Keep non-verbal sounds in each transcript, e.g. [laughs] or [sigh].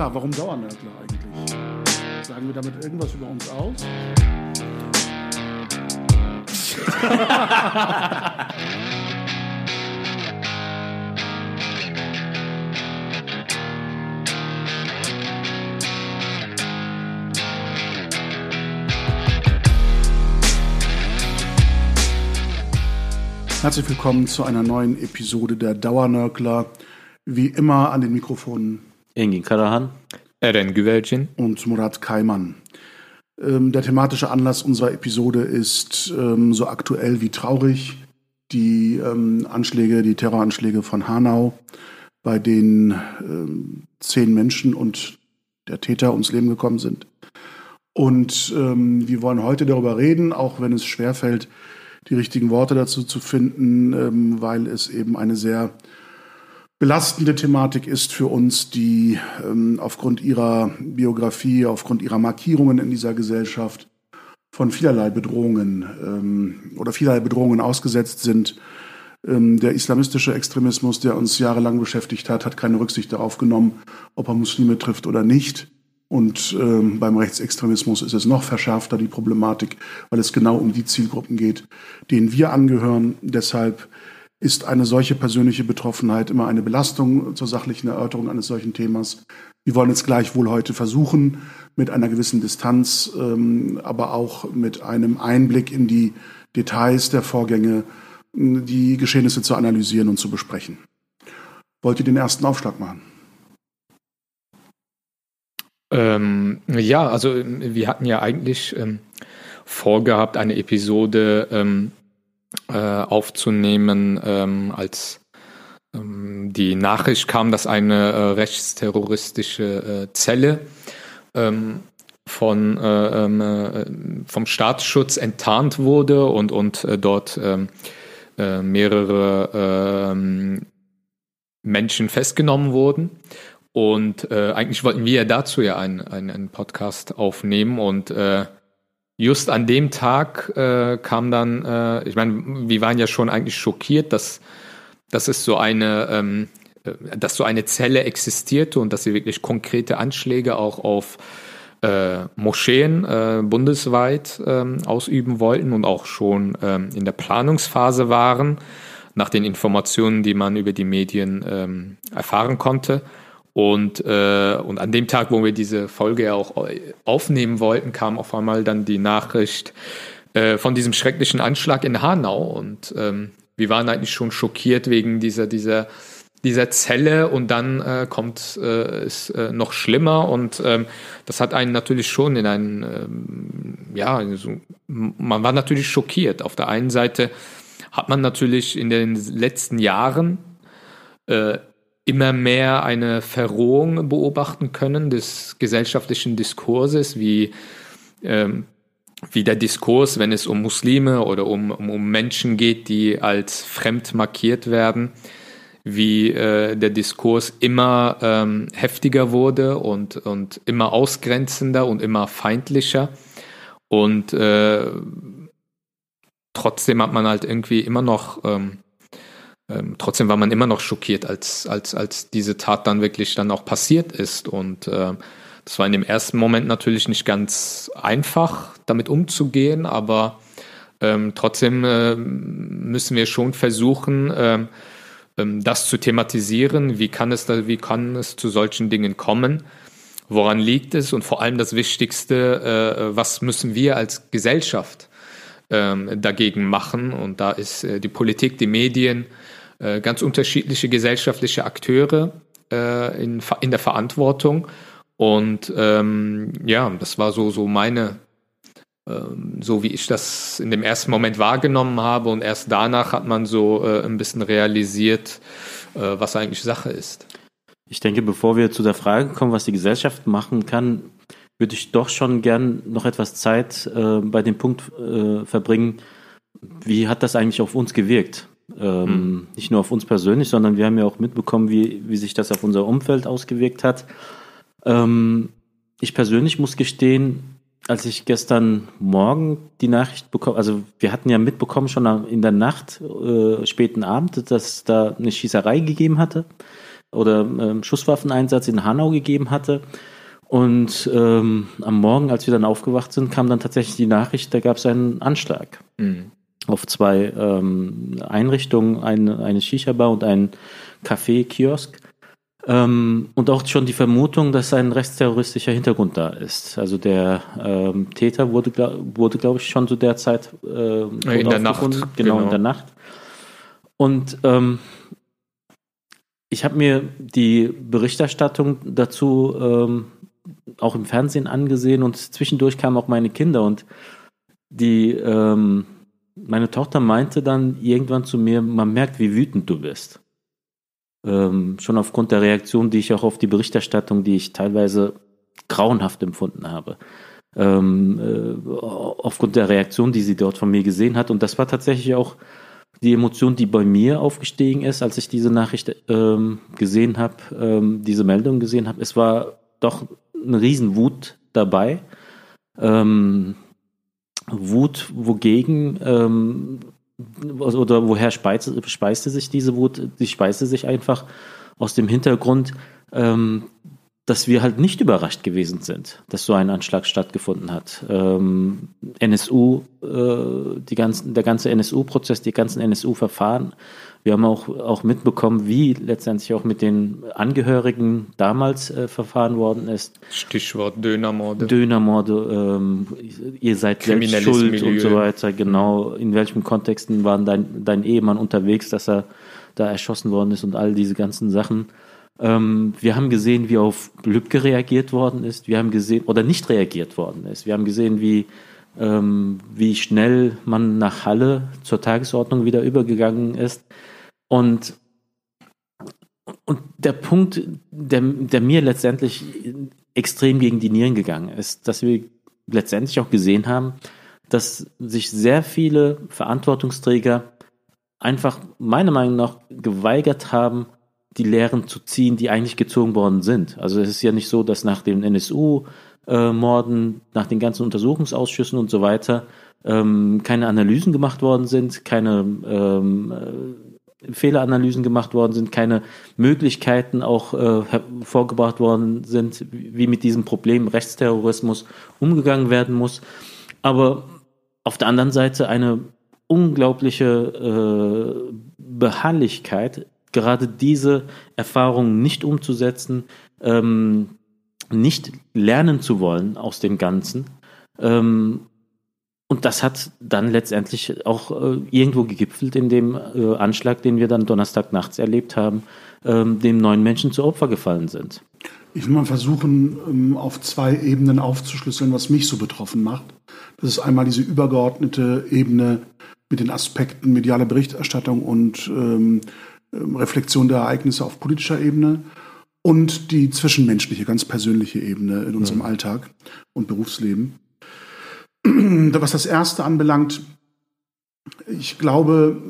Ja, warum Dauernörgler eigentlich? Sagen wir damit irgendwas über uns aus? Herzlich willkommen zu einer neuen Episode der Dauernörgler. Wie immer an den Mikrofonen Engin Karahan. Eren Güvercin. und Murat Kaiman. Ähm, der thematische Anlass unserer Episode ist ähm, so aktuell wie traurig. Die ähm, Anschläge, die Terroranschläge von Hanau, bei denen ähm, zehn Menschen und der Täter ums Leben gekommen sind. Und ähm, wir wollen heute darüber reden, auch wenn es schwerfällt, die richtigen Worte dazu zu finden, ähm, weil es eben eine sehr belastende Thematik ist für uns, die ähm, aufgrund ihrer Biografie, aufgrund ihrer Markierungen in dieser Gesellschaft von vielerlei Bedrohungen ähm, oder vielerlei Bedrohungen ausgesetzt sind. Ähm, der islamistische Extremismus, der uns jahrelang beschäftigt hat, hat keine Rücksicht darauf genommen, ob er Muslime trifft oder nicht. Und ähm, beim Rechtsextremismus ist es noch verschärfter, die Problematik, weil es genau um die Zielgruppen geht, denen wir angehören. Deshalb ist eine solche persönliche Betroffenheit immer eine Belastung zur sachlichen Erörterung eines solchen Themas. Wir wollen es gleichwohl heute versuchen, mit einer gewissen Distanz, ähm, aber auch mit einem Einblick in die Details der Vorgänge, die Geschehnisse zu analysieren und zu besprechen. Wollt ihr den ersten Aufschlag machen? Ähm, ja, also wir hatten ja eigentlich ähm, vorgehabt, eine Episode ähm, äh, aufzunehmen, ähm, als ähm, die Nachricht kam, dass eine äh, rechtsterroristische äh, Zelle ähm, von, äh, ähm, äh, vom Staatsschutz enttarnt wurde und, und äh, dort ähm, äh, mehrere ähm, Menschen festgenommen wurden. Und eigentlich wollten wir ja dazu ja einen, einen, einen Podcast aufnehmen und just an dem Tag äh, kam dann, äh, ich meine, wir waren ja schon eigentlich schockiert, dass, dass es so eine, ähm, äh, dass so eine Zelle existierte und dass sie wirklich konkrete Anschläge auch auf äh, Moscheen äh, bundesweit ähm, ausüben wollten und auch schon ähm, in der Planungsphase waren, nach den Informationen, die man über die Medien ähm, erfahren konnte. Und, äh, und an dem Tag, wo wir diese Folge ja auch aufnehmen wollten, kam auf einmal dann die Nachricht äh, von diesem schrecklichen Anschlag in Hanau. Und ähm, wir waren eigentlich schon schockiert wegen dieser, dieser, dieser Zelle und dann äh, kommt äh, es äh, noch schlimmer und ähm, das hat einen natürlich schon in einen, ähm, ja, so, man war natürlich schockiert. Auf der einen Seite hat man natürlich in den letzten Jahren äh, immer mehr eine Verrohung beobachten können des gesellschaftlichen Diskurses, wie, ähm, wie der Diskurs, wenn es um Muslime oder um, um, um Menschen geht, die als fremd markiert werden, wie äh, der Diskurs immer ähm, heftiger wurde und, und immer ausgrenzender und immer feindlicher. Und äh, trotzdem hat man halt irgendwie immer noch ähm, ähm, trotzdem war man immer noch schockiert, als, als, als diese Tat dann wirklich dann auch passiert ist. Und äh, das war in dem ersten Moment natürlich nicht ganz einfach, damit umzugehen, aber ähm, trotzdem äh, müssen wir schon versuchen, ähm, ähm, das zu thematisieren. Wie kann es da, wie kann es zu solchen Dingen kommen? Woran liegt es? Und vor allem das Wichtigste, äh, was müssen wir als Gesellschaft ähm, dagegen machen? Und da ist äh, die Politik, die Medien, äh, ganz unterschiedliche gesellschaftliche Akteure äh, in, in der Verantwortung. Und ähm, ja, das war so, so meine, ähm, so wie ich das in dem ersten Moment wahrgenommen habe. Und erst danach hat man so äh, ein bisschen realisiert, äh, was eigentlich Sache ist. Ich denke, bevor wir zu der Frage kommen, was die Gesellschaft machen kann, würde ich doch schon gern noch etwas Zeit äh, bei dem Punkt äh, verbringen, wie hat das eigentlich auf uns gewirkt? Ähm, mhm. Nicht nur auf uns persönlich, sondern wir haben ja auch mitbekommen, wie, wie sich das auf unser Umfeld ausgewirkt hat. Ähm, ich persönlich muss gestehen, als ich gestern Morgen die Nachricht bekommen, also wir hatten ja mitbekommen schon in der Nacht, äh, späten Abend, dass es da eine Schießerei gegeben hatte. oder ähm, Schusswaffeneinsatz in Hanau gegeben hatte. Und ähm, am Morgen, als wir dann aufgewacht sind, kam dann tatsächlich die Nachricht, da gab es einen Anschlag mhm. Auf zwei ähm, Einrichtungen, eine, eine Shisha-Bar und ein Café-Kiosk. Ähm, und auch schon die Vermutung, dass ein rechtsterroristischer Hintergrund da ist. Also der ähm, Täter wurde, wurde glaube ich, schon zu der Zeit äh, in der Nacht. Genau, genau, in der Nacht. Und ähm, ich habe mir die Berichterstattung dazu ähm, auch im Fernsehen angesehen und zwischendurch kamen auch meine Kinder und die, ähm, meine Tochter meinte dann irgendwann zu mir, man merkt, wie wütend du bist. Ähm, schon aufgrund der Reaktion, die ich auch auf die Berichterstattung, die ich teilweise grauenhaft empfunden habe. Ähm, äh, aufgrund der Reaktion, die sie dort von mir gesehen hat. Und das war tatsächlich auch die Emotion, die bei mir aufgestiegen ist, als ich diese Nachricht ähm, gesehen habe, ähm, diese Meldung gesehen habe. Es war doch eine Riesenwut dabei. Ähm, Wut, wogegen ähm, oder woher speiste, speiste sich diese Wut? Die speiste sich einfach aus dem Hintergrund, ähm, dass wir halt nicht überrascht gewesen sind, dass so ein Anschlag stattgefunden hat. Ähm, NSU, äh, die ganzen, der ganze NSU-Prozess, die ganzen NSU-Verfahren wir haben auch, auch mitbekommen, wie letztendlich auch mit den Angehörigen damals äh, verfahren worden ist. Stichwort Dönermorde. Dönermorde, ähm, ihr seid selbst schuld Milieu. und so weiter. Genau, in welchen Kontexten war dein, dein Ehemann unterwegs, dass er da erschossen worden ist und all diese ganzen Sachen. Ähm, wir haben gesehen, wie auf Lübcke reagiert worden ist. Wir haben gesehen, oder nicht reagiert worden ist. Wir haben gesehen, wie ähm, wie schnell man nach Halle zur Tagesordnung wieder übergegangen ist. Und, und der Punkt, der, der mir letztendlich extrem gegen die Nieren gegangen ist, dass wir letztendlich auch gesehen haben, dass sich sehr viele Verantwortungsträger einfach meiner Meinung nach geweigert haben, die Lehren zu ziehen, die eigentlich gezogen worden sind. Also es ist ja nicht so, dass nach dem NSU-Morden, nach den ganzen Untersuchungsausschüssen und so weiter ähm, keine Analysen gemacht worden sind, keine ähm, Fehleranalysen gemacht worden sind, keine Möglichkeiten auch äh, vorgebracht worden sind, wie mit diesem Problem Rechtsterrorismus umgegangen werden muss. Aber auf der anderen Seite eine unglaubliche äh, Beharrlichkeit, gerade diese Erfahrungen nicht umzusetzen, ähm, nicht lernen zu wollen aus dem Ganzen ähm, und das hat dann letztendlich auch äh, irgendwo gegipfelt in dem äh, Anschlag, den wir dann Donnerstag nachts erlebt haben, ähm, dem neun Menschen zu Opfer gefallen sind. Ich will mal versuchen, ähm, auf zwei Ebenen aufzuschlüsseln, was mich so betroffen macht. Das ist einmal diese übergeordnete Ebene mit den Aspekten mediale Berichterstattung und ähm, ähm Reflexion der Ereignisse auf politischer Ebene und die zwischenmenschliche, ganz persönliche Ebene in unserem ja. Alltag und Berufsleben. [clears throat] Was das erste anbelangt, ich glaube,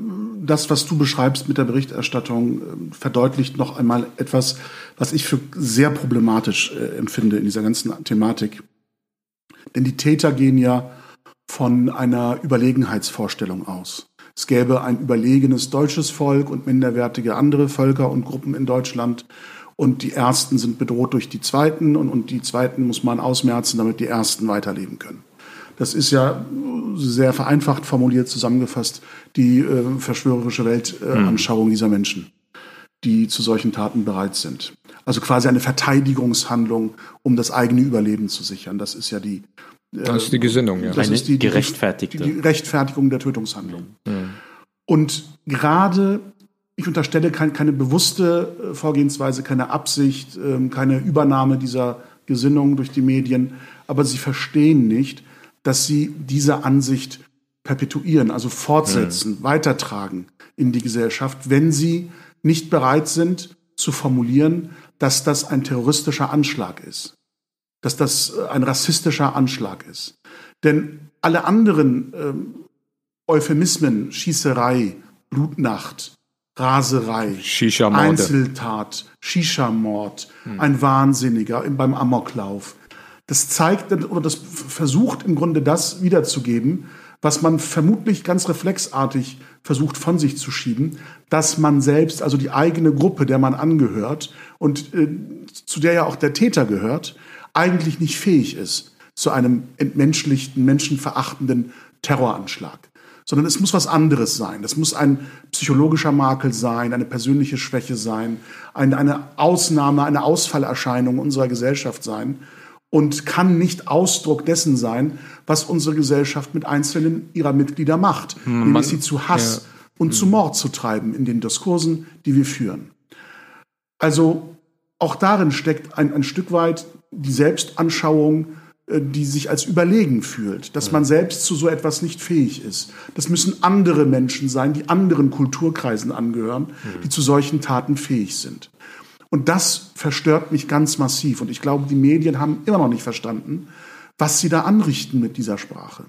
das, was du beschreibst mit der Berichterstattung, äh, verdeutlicht noch einmal etwas, was ich für sehr problematisch äh, empfinde in dieser ganzen Thematik. Denn die Täter gehen ja von einer Überlegenheitsvorstellung aus. Es gäbe ein überlegenes deutsches Volk und minderwertige andere Völker und Gruppen in Deutschland. Und die Ersten sind bedroht durch die Zweiten und, und die Zweiten muss man ausmerzen, damit die Ersten weiterleben können. Das ist ja sehr vereinfacht formuliert zusammengefasst die äh, verschwörerische Weltanschauung äh, dieser Menschen, die zu solchen Taten bereit sind. Also quasi eine Verteidigungshandlung, um das eigene Überleben zu sichern. Das ist ja die. Äh, das ist die Gesinnung, ja. Das eine ist die, gerechtfertigte. Die, die Rechtfertigung der Tötungshandlung. Mhm. Und gerade ich unterstelle kein, keine bewusste äh, Vorgehensweise, keine Absicht, ähm, keine Übernahme dieser Gesinnung durch die Medien, aber sie verstehen nicht, dass sie diese Ansicht perpetuieren, also fortsetzen, mhm. weitertragen in die Gesellschaft, wenn sie nicht bereit sind zu formulieren, dass das ein terroristischer Anschlag ist, dass das äh, ein rassistischer Anschlag ist. Denn alle anderen ähm, Euphemismen, Schießerei, Blutnacht, Raserei, Einzeltat, Shisha-Mord, hm. ein Wahnsinniger beim Amoklauf, das zeigt oder das versucht im Grunde das wiederzugeben, was man vermutlich ganz reflexartig versucht von sich zu schieben, dass man selbst, also die eigene Gruppe, der man angehört und äh, zu der ja auch der Täter gehört, eigentlich nicht fähig ist zu einem entmenschlichten, menschenverachtenden Terroranschlag. Sondern es muss was anderes sein. Das muss ein psychologischer Makel sein, eine persönliche Schwäche sein, eine, eine Ausnahme, eine Ausfallerscheinung unserer Gesellschaft sein und kann nicht Ausdruck dessen sein, was unsere Gesellschaft mit einzelnen ihrer Mitglieder macht, hm, nämlich sie zu Hass ja. und mhm. zu Mord zu treiben in den Diskursen, die wir führen. Also auch darin steckt ein, ein Stück weit die Selbstanschauung, äh, die sich als überlegen fühlt, dass man selbst zu so etwas nicht fähig ist. Das müssen andere Menschen sein, die anderen Kulturkreisen angehören, die zu solchen Taten fähig sind. Und das verstört mich ganz massiv. Und ich glaube, die Medien haben immer noch nicht verstanden, was sie da anrichten mit dieser Sprache.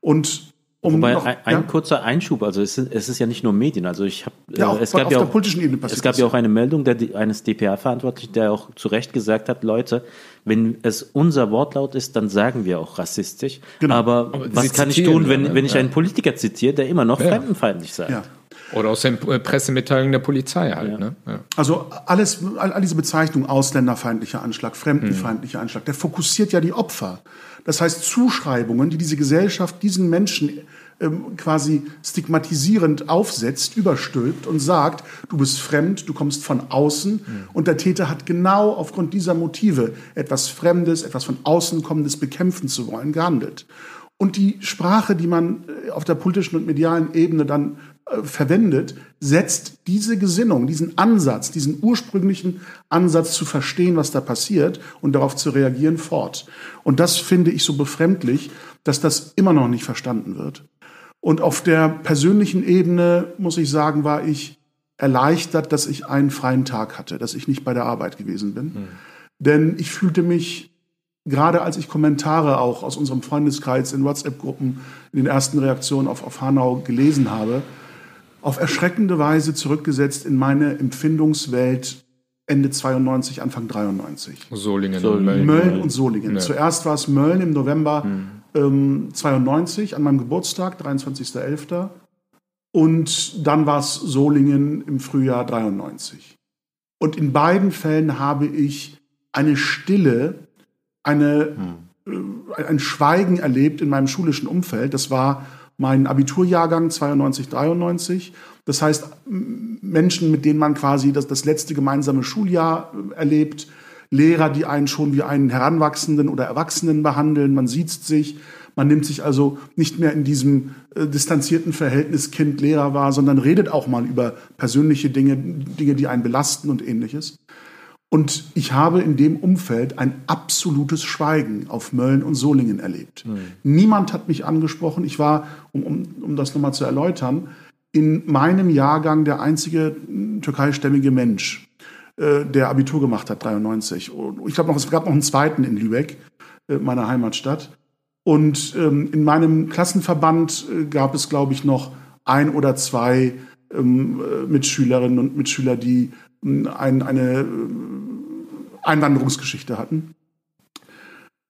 Und um Wobei noch, ein, ja? kurzer Einschub, also es ist, es ist, ja nicht nur Medien, also ich habe ja, äh, es gab ja auch, es gab ja auch eine Meldung der, eines DPA-Verantwortlichen, der auch zu Recht gesagt hat, Leute, wenn es unser Wortlaut ist, dann sagen wir auch rassistisch. Genau. Aber, Aber was kann ich tun, wenn, wenn ich einen Politiker zitiere, der immer noch ja. fremdenfeindlich sagt? Oder aus den Pressemitteilungen der Polizei halt. Ja. Ne? Ja. Also alles, all diese Bezeichnungen, ausländerfeindlicher Anschlag, fremdenfeindlicher Anschlag, der fokussiert ja die Opfer. Das heißt, Zuschreibungen, die diese Gesellschaft diesen Menschen ähm, quasi stigmatisierend aufsetzt, überstülpt und sagt, du bist fremd, du kommst von außen. Mhm. Und der Täter hat genau aufgrund dieser Motive etwas Fremdes, etwas von außen kommendes bekämpfen zu wollen, gehandelt. Und die Sprache, die man äh, auf der politischen und medialen Ebene dann äh, verwendet, setzt diese Gesinnung, diesen Ansatz, diesen ursprünglichen Ansatz zu verstehen, was da passiert und darauf zu reagieren, fort. Und das finde ich so befremdlich, dass das immer noch nicht verstanden wird. Und auf der persönlichen Ebene, muss ich sagen, war ich erleichtert, dass ich einen freien Tag hatte, dass ich nicht bei der Arbeit gewesen bin. Mhm. Denn ich fühlte mich, gerade als ich Kommentare auch aus unserem Freundeskreis in WhatsApp-Gruppen in den ersten Reaktionen auf, auf Hanau gelesen habe, auf erschreckende Weise zurückgesetzt in meine Empfindungswelt Ende 92, Anfang 93. Solingen, und Mölln. Und Solingen. Ja. Zuerst war es Mölln im November hm. ähm, 92 an meinem Geburtstag, 23.11. Und dann war es Solingen im Frühjahr 93. Und in beiden Fällen habe ich eine Stille, eine, hm. äh, ein Schweigen erlebt in meinem schulischen Umfeld. Das war mein Abiturjahrgang 92, 93. Das heißt, Menschen, mit denen man quasi das, das letzte gemeinsame Schuljahr äh, erlebt, Lehrer, die einen schon wie einen Heranwachsenden oder Erwachsenen behandeln, man sieht sich, man nimmt sich also nicht mehr in diesem äh, distanzierten Verhältnis Kind-Lehrer wahr, sondern redet auch mal über persönliche Dinge, Dinge, die einen belasten und ähnliches. Und ich habe in dem Umfeld ein absolutes Schweigen auf Mölln und Solingen erlebt. Mhm. Niemand hat mich angesprochen. Ich war, um, um, um das nochmal zu erläutern, in meinem Jahrgang der einzige türkeistämmige Mensch, äh, der Abitur gemacht hat, 93. Und ich glaube noch, es gab noch einen zweiten in Lübeck, äh, meiner Heimatstadt. Und ähm, in meinem Klassenverband äh, gab es, glaube ich, noch ein oder zwei ähm, äh, Mitschülerinnen und Mitschüler, die ein, eine äh, Einwanderungsgeschichte hatten.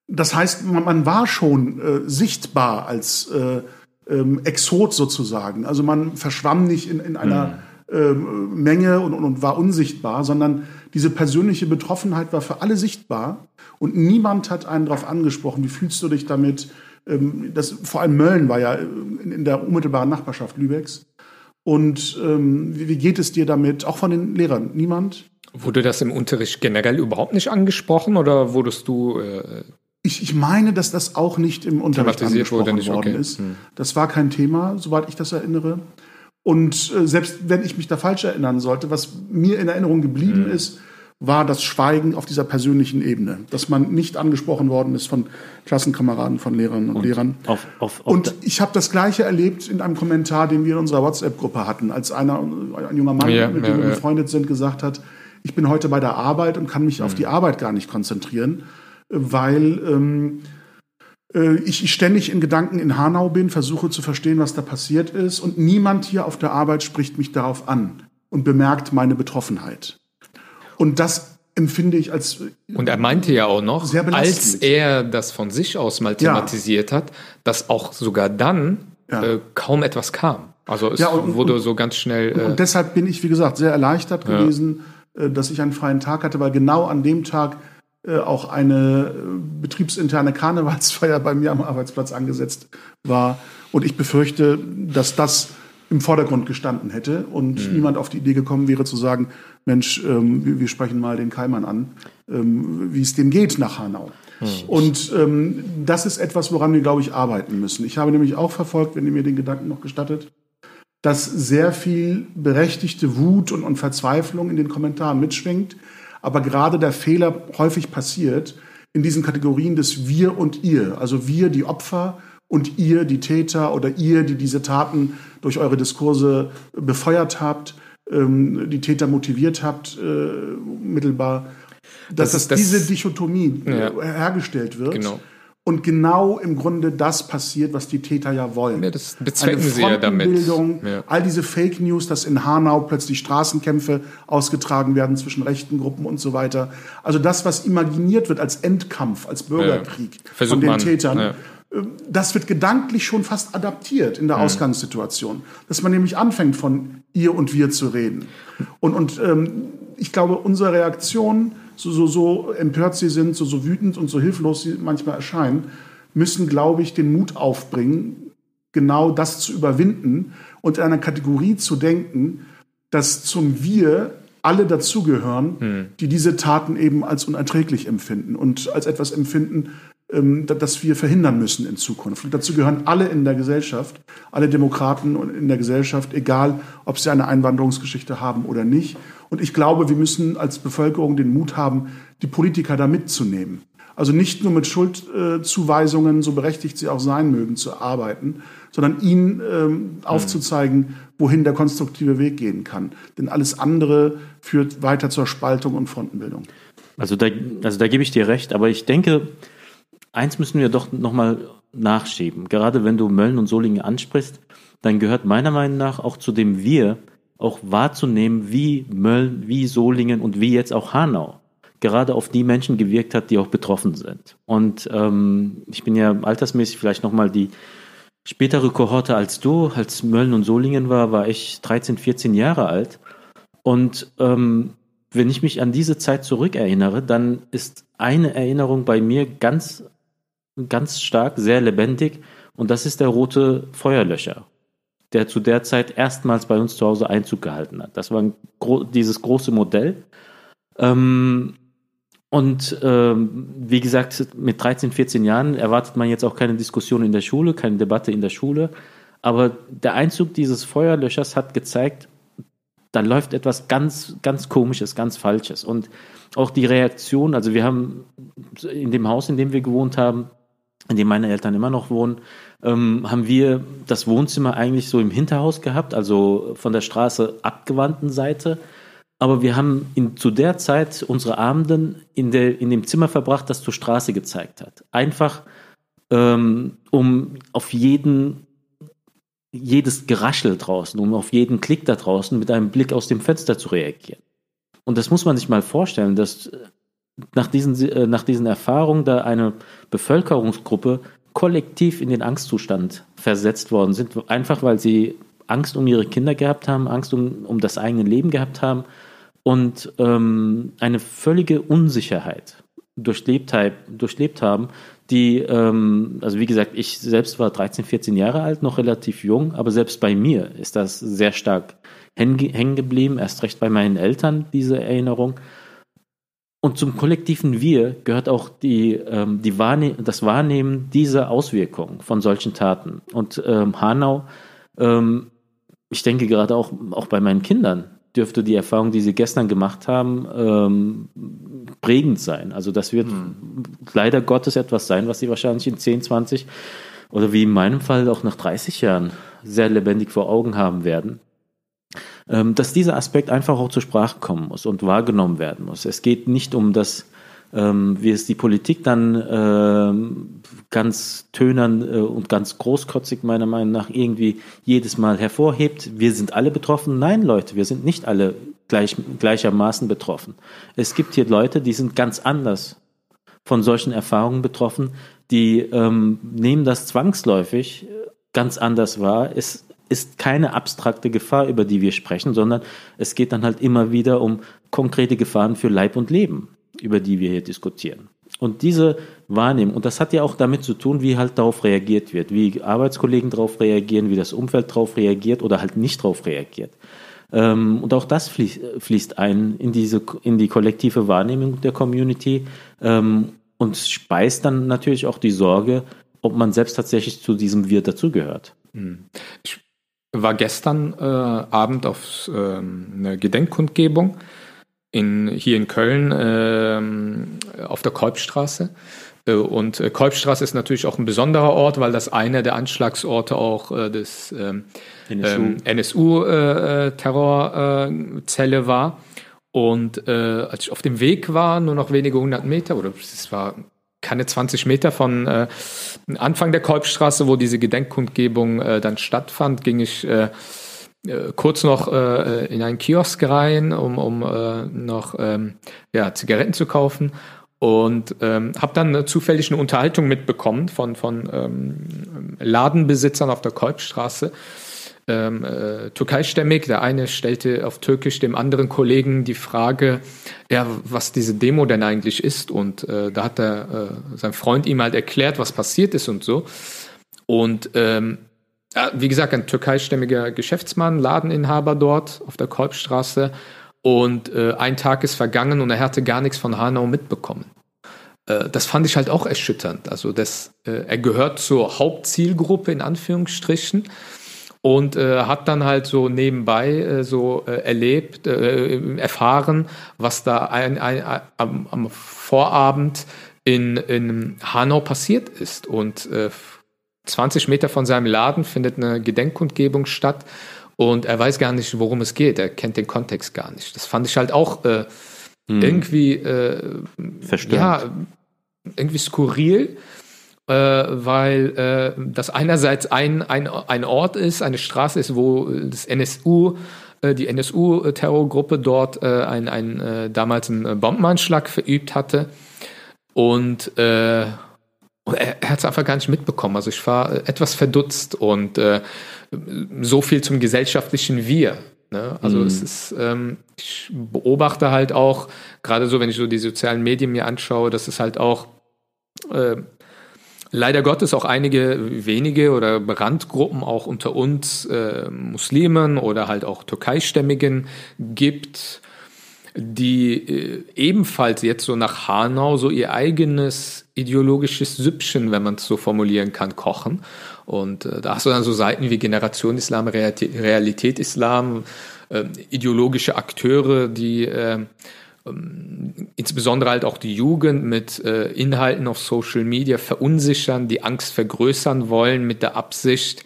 Das heißt, man, war schon äh, sichtbar als äh, ähm, Exot sozusagen. Also man verschwamm nicht in, in einer mhm. Menge und, und, und, war unsichtbar, sondern diese persönliche Betroffenheit war für alle sichtbar und niemand hat einen darauf angesprochen, wie fühlst du dich damit? Ähm, das, vor allem Mölln war ja in, in der unmittelbaren Nachbarschaft Lübecks. Und ähm, wie, wie geht es dir damit? Auch von den Lehrern? Niemand? Wurde das im Unterricht generell überhaupt nicht angesprochen oder wurdest du. Äh ich, ich meine, dass das auch nicht im Unterricht angesprochen nicht, worden okay. ist. Hm. Das war kein Thema, soweit ich das erinnere. Und äh, selbst wenn ich mich da falsch erinnern sollte, was mir in Erinnerung geblieben hm. ist, war das Schweigen auf dieser persönlichen Ebene, dass man nicht angesprochen worden ist von Klassenkameraden, von Lehrern und, und Lehrern. Auf, auf, auf und ich habe das Gleiche erlebt in einem Kommentar, den wir in unserer WhatsApp-Gruppe hatten, als einer, ein junger Mann, ja, mit dem wir befreundet sind, gesagt hat, ich bin heute bei der Arbeit und kann mich mhm. auf die Arbeit gar nicht konzentrieren, weil ähm, äh, ich ständig in Gedanken in Hanau bin, versuche zu verstehen, was da passiert ist und niemand hier auf der Arbeit spricht mich darauf an und bemerkt meine Betroffenheit. Und das empfinde ich als. Und er meinte ja auch noch, als er das von sich aus mal thematisiert hat, dass auch sogar dann Ja. äh, kaum etwas kam. Also es Ja, und- wurde so ganz schnell. Äh, Und deshalb bin ich, wie gesagt, sehr erleichtert gewesen, äh, dass ich einen freien Tag hatte, weil genau an dem Tag äh, auch eine äh, betriebsinterne Karnevalsfeier bei mir am Arbeitsplatz angesetzt war. Und ich befürchte, dass das im Vordergrund gestanden hätte und niemand auf die Idee gekommen wäre zu sagen, Mensch, ähm, wir, sprechen mal den Keimann an, ähm, wie es dem geht nach Hanau. Und ähm, das ist etwas, woran wir, glaube ich, arbeiten müssen. Ich habe nämlich auch verfolgt, wenn ihr mir den Gedanken noch gestattet, dass sehr viel berechtigte Wut und, und Verzweiflung in den Kommentaren mitschwingt, aber gerade der Fehler häufig passiert in diesen Kategorien des Wir und Ihr. Also wir, die Opfer, und ihr, die Täter oder ihr, die diese Taten durch eure Diskurse befeuert habt, ähm, die Täter motiviert habt, äh, mittelbar, dass, Das das- diese Dichotomie Ja. hergestellt wird. Genau. Und genau im Grunde das passiert, was die Täter ja wollen. Ja, das bezwecken Eine sie ja damit. Ja. all diese Fake News, dass in Hanau plötzlich Straßenkämpfe ausgetragen werden zwischen rechten Gruppen und so weiter. Also das, was imaginiert wird als Endkampf, als Bürgerkrieg Versucht von den man, Tätern, ja. äh, das wird gedanklich schon fast adaptiert in der Ausgangssituation. Dass man nämlich anfängt von ihr und wir zu reden. Und, und ähm, ich glaube, unsere Reaktion, so, so, so empört sie sind, so, so wütend und so hilflos sie manchmal erscheinen, müssen, glaube ich, den Mut aufbringen, genau das zu überwinden und in einer Kategorie zu denken, dass zum Wir alle dazugehören, die diese Taten eben als unerträglich empfinden und als etwas empfinden, ähm, da- das wir verhindern müssen in Zukunft. Und dazu gehören alle in der Gesellschaft, alle Demokraten in der Gesellschaft, egal ob sie eine Einwanderungsgeschichte haben oder nicht. Und ich glaube, wir müssen als Bevölkerung den Mut haben, die Politiker da mitzunehmen. Also nicht nur mit Schuldzuweisungen, so berechtigt sie auch sein mögen, zu arbeiten, sondern ihnen ähm, aufzuzeigen, wohin der konstruktive Weg gehen kann. Denn alles andere führt weiter zur Spaltung und Frontenbildung. Also da, also da gebe ich dir recht, aber ich denke, eins müssen wir doch nochmal nachschieben. Gerade wenn du Mölln und Solingen ansprichst, dann gehört meiner Meinung nach auch zu dem Wir auch wahrzunehmen, wie Mölln, wie Solingen und wie jetzt auch Hanau gerade auf die Menschen gewirkt hat, die auch betroffen sind. Und ähm, ich bin ja altersmäßig vielleicht nochmal die spätere Kohorte als du, als Mölln und Solingen war, war ich 13, 14 Jahre alt. Und ähm, wenn ich mich an diese Zeit zurückerinnere, dann ist eine Erinnerung bei mir ganz, ganz stark, sehr lebendig. Und das ist der rote Feuerlöscher, der zu der Zeit erstmals bei uns zu Hause Einzug gehalten hat. Das war gro dieses große Modell. Ähm, und ähm, wie gesagt, mit 13, 14 Jahren erwartet man jetzt auch keine Diskussion in der Schule, keine Debatte in der Schule. Aber der Einzug dieses Feuerlöschers hat gezeigt, da läuft etwas ganz, ganz Komisches, ganz Falsches. Und auch die Reaktion, also wir haben in dem Haus, in dem wir gewohnt haben, in dem meine Eltern immer noch wohnen, ähm, haben wir das Wohnzimmer eigentlich so im Hinterhaus gehabt, also von der Straße abgewandten Seite. Aber wir haben in, zu der Zeit unsere Abenden in, der, in dem Zimmer verbracht, das zur Straße gezeigt hat. Einfach, ähm, um auf jeden, jedes Geraschel draußen, um auf jeden Klick da draußen mit einem Blick aus dem Fenster zu reagieren. Und das muss man sich mal vorstellen, dass nach diesen, äh, nach diesen Erfahrungen da eine Bevölkerungsgruppe kollektiv in den Angstzustand versetzt worden sind, einfach weil sie Angst um ihre Kinder gehabt haben, Angst um, um das eigene Leben gehabt haben und ähm, eine völlige Unsicherheit durchlebt, durchlebt haben, die, ähm, also wie gesagt, ich selbst war 13, 14 Jahre alt, noch relativ jung, aber selbst bei mir ist das sehr stark hängen geblieben, erst recht bei meinen Eltern, diese Erinnerung. Und zum kollektiven Wir gehört auch die, ähm, die Wahrne das Wahrnehmen dieser Auswirkungen von solchen Taten. Und ähm, Hanau, ähm, ich denke gerade auch, auch bei meinen Kindern, dürfte die Erfahrung, die sie gestern gemacht haben, ähm, prägend sein. Also das wird leider Gottes etwas sein, was sie wahrscheinlich in 10, 20 oder wie in meinem Fall auch nach 30 Jahren sehr lebendig vor Augen haben werden. Ähm, dass dieser Aspekt einfach auch zur Sprache kommen muss und wahrgenommen werden muss. Es geht nicht um das, ähm, wie es die Politik dann ähm, ganz tönern äh, und ganz großkotzig meiner Meinung nach irgendwie jedes Mal hervorhebt. Wir sind alle betroffen. Nein, Leute, wir sind nicht alle gleich, gleichermaßen betroffen. Es gibt hier Leute, die sind ganz anders von solchen Erfahrungen betroffen, die ähm, nehmen das zwangsläufig ganz anders wahr. Es ist keine abstrakte Gefahr, über die wir sprechen, sondern es geht dann halt immer wieder um konkrete Gefahren für Leib und Leben, über die wir hier diskutieren. Und diese Wahrnehmung, und das hat ja auch damit zu tun, wie halt darauf reagiert wird, wie Arbeitskollegen darauf reagieren, wie das Umfeld darauf reagiert oder halt nicht darauf reagiert. Ähm, und auch das fließt, ein in diese, in die kollektive Wahrnehmung der Community ähm, und speist dann natürlich auch die Sorge, ob man selbst tatsächlich zu diesem Wir dazugehört. Hm. Ich war gestern äh, Abend auf äh, eine Gedenkkundgebung in, hier in Köln äh, auf der Kolbstraße. Äh, und äh, Kolbstraße ist natürlich auch ein besonderer Ort, weil das einer der Anschlagsorte auch äh, des ähm, NSU-Terrorzelle ähm, war. Und äh, als ich auf dem Weg war, nur noch wenige hundert Meter, oder es war keine 20 Meter von äh, Anfang der Kolbstraße, wo diese Gedenkkundgebung äh, dann stattfand, ging ich äh, äh, kurz noch äh, in einen Kiosk rein, um, um äh, noch ähm, ja, Zigaretten zu kaufen und ähm, habe dann äh, zufällig eine Unterhaltung mitbekommen von, von ähm, Ladenbesitzern auf der Kolbstraße, ähm, äh, türkeistämmig. Der eine stellte auf Türkisch dem anderen Kollegen die Frage, ja, was diese Demo denn eigentlich ist. Und äh, da hat er, äh, sein Freund ihm halt erklärt, was passiert ist und so. Und ähm, ja, wie gesagt, ein türkeistämmiger Geschäftsmann, Ladeninhaber dort auf der Kolbstraße. Und äh, ein Tag ist vergangen und er hatte gar nichts von Hanau mitbekommen. Äh, das fand ich halt auch erschütternd. Also das, äh, er gehört zur Hauptzielgruppe in Anführungsstrichen und äh, hat dann halt so nebenbei äh, so äh, erlebt, äh, erfahren, was da ein, ein, ein, am, am, Vorabend in, in Hanau passiert ist. Und äh, 20 Meter von seinem Laden findet eine Gedenkkundgebung statt und er weiß gar nicht, worum es geht. Er kennt den Kontext gar nicht. Das fand ich halt auch äh, hm. irgendwie äh, ja, irgendwie skurril, äh, weil äh, das einerseits ein, ein, ein Ort ist, eine Straße ist, wo das NSU äh, die NSU-Terrorgruppe dort äh, ein, ein, äh, damals einen Bombenanschlag verübt hatte. Und äh, er, er hat es einfach gar nicht mitbekommen. Also ich war äh, etwas verdutzt und äh, so viel zum gesellschaftlichen Wir. Ne? Also mhm. es ist, ähm, ich beobachte halt auch, gerade so, wenn ich so die sozialen Medien mir anschaue, dass es halt auch äh, leider Gottes auch einige wenige oder Randgruppen auch unter uns äh, Muslimen oder halt auch Türkeistämmigen gibt, die äh, ebenfalls jetzt so nach Hanau so ihr eigenes ideologisches Süppchen, wenn man es so formulieren kann, kochen. Und äh, da hast du dann so Seiten wie Generation Islam, Realität, Realität Islam, äh, ideologische Akteure, die äh, ähm, insbesondere halt auch die Jugend mit äh, Inhalten auf Social Media verunsichern, die Angst vergrößern wollen mit der Absicht,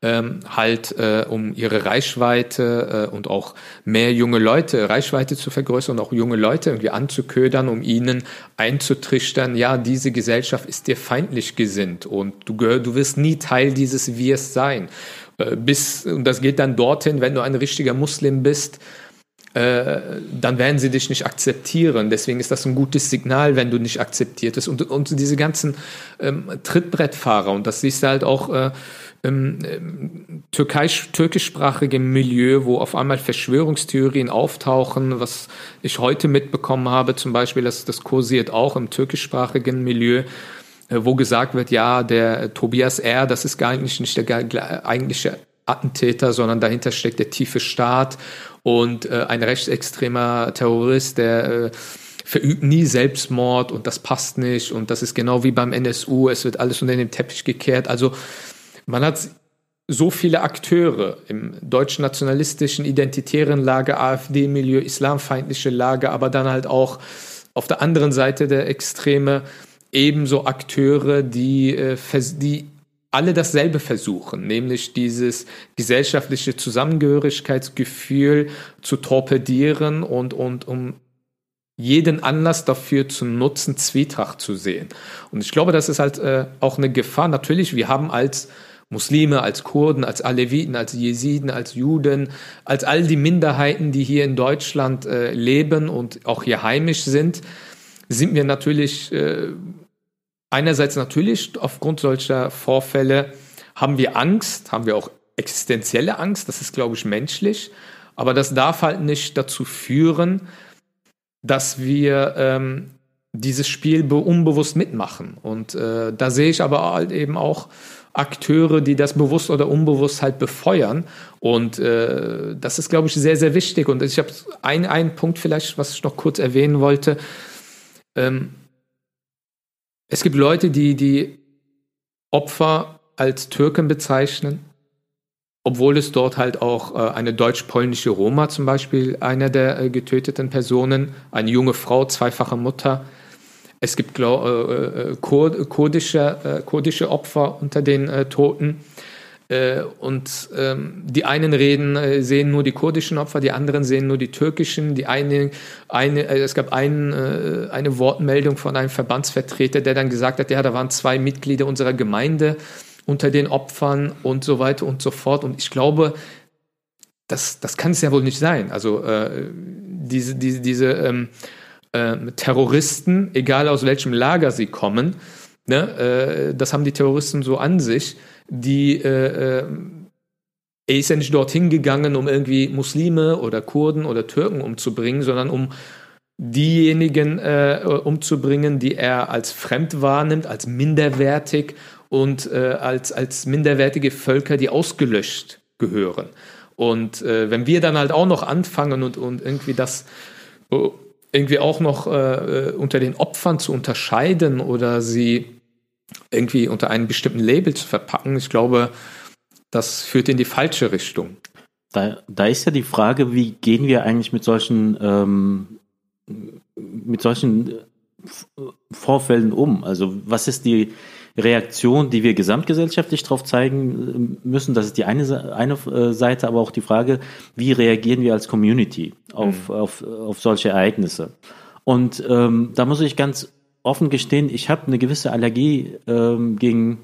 ähm, halt äh, um ihre Reichweite äh, und auch mehr junge Leute, Reichweite zu vergrößern und auch junge Leute irgendwie anzuködern, um ihnen einzutrichtern, ja, diese Gesellschaft ist dir feindlich gesinnt und du, gehör, du wirst nie Teil dieses Wirs sein. Äh, bis, und das geht dann dorthin, wenn du ein richtiger Muslim bist, äh, dann werden sie dich nicht akzeptieren. Deswegen ist das ein gutes Signal, wenn du nicht akzeptiert bist. Und, und diese ganzen ähm, Trittbrettfahrer, und das siehst du halt auch äh, im, im türkisch, türkischsprachigen Milieu, wo auf einmal Verschwörungstheorien auftauchen, was ich heute mitbekommen habe, zum Beispiel, dass das kursiert auch im türkischsprachigen Milieu, äh, wo gesagt wird, ja, der Tobias R., das ist gar nicht, nicht der eigentliche Attentäter, sondern dahinter steckt der tiefe Staat und äh, ein rechtsextremer Terrorist, der äh, verübt nie Selbstmord und das passt nicht und das ist genau wie beim NSU, es wird alles unter den Teppich gekehrt. Also man hat so viele Akteure im deutschen nationalistischen, identitären Lager, AfD-Milieu, islamfeindliche Lager, aber dann halt auch auf der anderen Seite der Extreme ebenso Akteure, die, äh, die alle dasselbe versuchen, nämlich dieses gesellschaftliche Zusammengehörigkeitsgefühl zu torpedieren und, und um jeden Anlass dafür zu nutzen, Zwietracht zu sehen. Und ich glaube, das ist halt äh, auch eine Gefahr. Natürlich, wir haben als Muslime, als Kurden, als Aleviten, als Jesiden, als Juden, als all die Minderheiten, die hier in Deutschland äh, leben und auch hier heimisch sind, sind wir natürlich äh, einerseits natürlich aufgrund solcher Vorfälle haben wir Angst, haben wir auch existenzielle Angst, das ist, glaube ich, menschlich, aber das darf halt nicht dazu führen, dass wir ähm, dieses Spiel unbewusst mitmachen. Und äh, da sehe ich aber halt eben auch Akteure, die das bewusst oder unbewusst halt befeuern. Und äh, das ist, glaube ich, sehr, sehr wichtig. Und ich habe einen, einen Punkt vielleicht, was ich noch kurz erwähnen wollte. Ähm, es gibt Leute, die die Opfer als Türken bezeichnen, obwohl es dort halt auch äh, eine deutsch-polnische Roma zum Beispiel, einer der äh, getöteten Personen, eine junge Frau, zweifache Mutter, es gibt glaub, äh, äh kurdische, äh, kurdische Opfer unter den äh, Toten. Äh, und ähm, die einen reden, äh, sehen nur die kurdischen Opfer, die anderen sehen nur die türkischen. Die eine, eine, es gab einen, eine Wortmeldung von einem Verbandsvertreter, der dann gesagt hat, ja, da waren zwei Mitglieder unserer Gemeinde unter den Opfern und so weiter und so fort. Und ich glaube, das, das kann es ja wohl nicht sein. Also diese, diese, diese ähm, äh, Terroristen, egal aus welchem Lager sie kommen, ne, äh, das haben die Terroristen so an sich, die äh, äh, er ist ja nicht dorthin gegangen, um irgendwie Muslime oder Kurden oder Türken umzubringen, sondern um diejenigen äh, umzubringen, die er als fremd wahrnimmt, als minderwertig und äh, als, als minderwertige Völker, die ausgelöscht gehören. Und äh, wenn wir dann halt auch noch anfangen und, und irgendwie das irgendwie auch noch äh, unter den Opfern zu unterscheiden oder sie irgendwie unter einem bestimmten Label zu verpacken, ich glaube, das führt in die falsche Richtung. Da, da ist ja die Frage, wie gehen wir eigentlich mit solchen, ähm, mit solchen Vorfällen um? Also was ist die Reaktion, die wir gesamtgesellschaftlich darauf zeigen äh, müssen. Das ist die eine, eine äh, Seite, aber auch die Frage, wie reagieren wir als Community auf, mhm. auf, auf solche Ereignisse. Und ähm, da muss ich ganz offen gestehen, ich habe eine gewisse Allergie ähm, gegen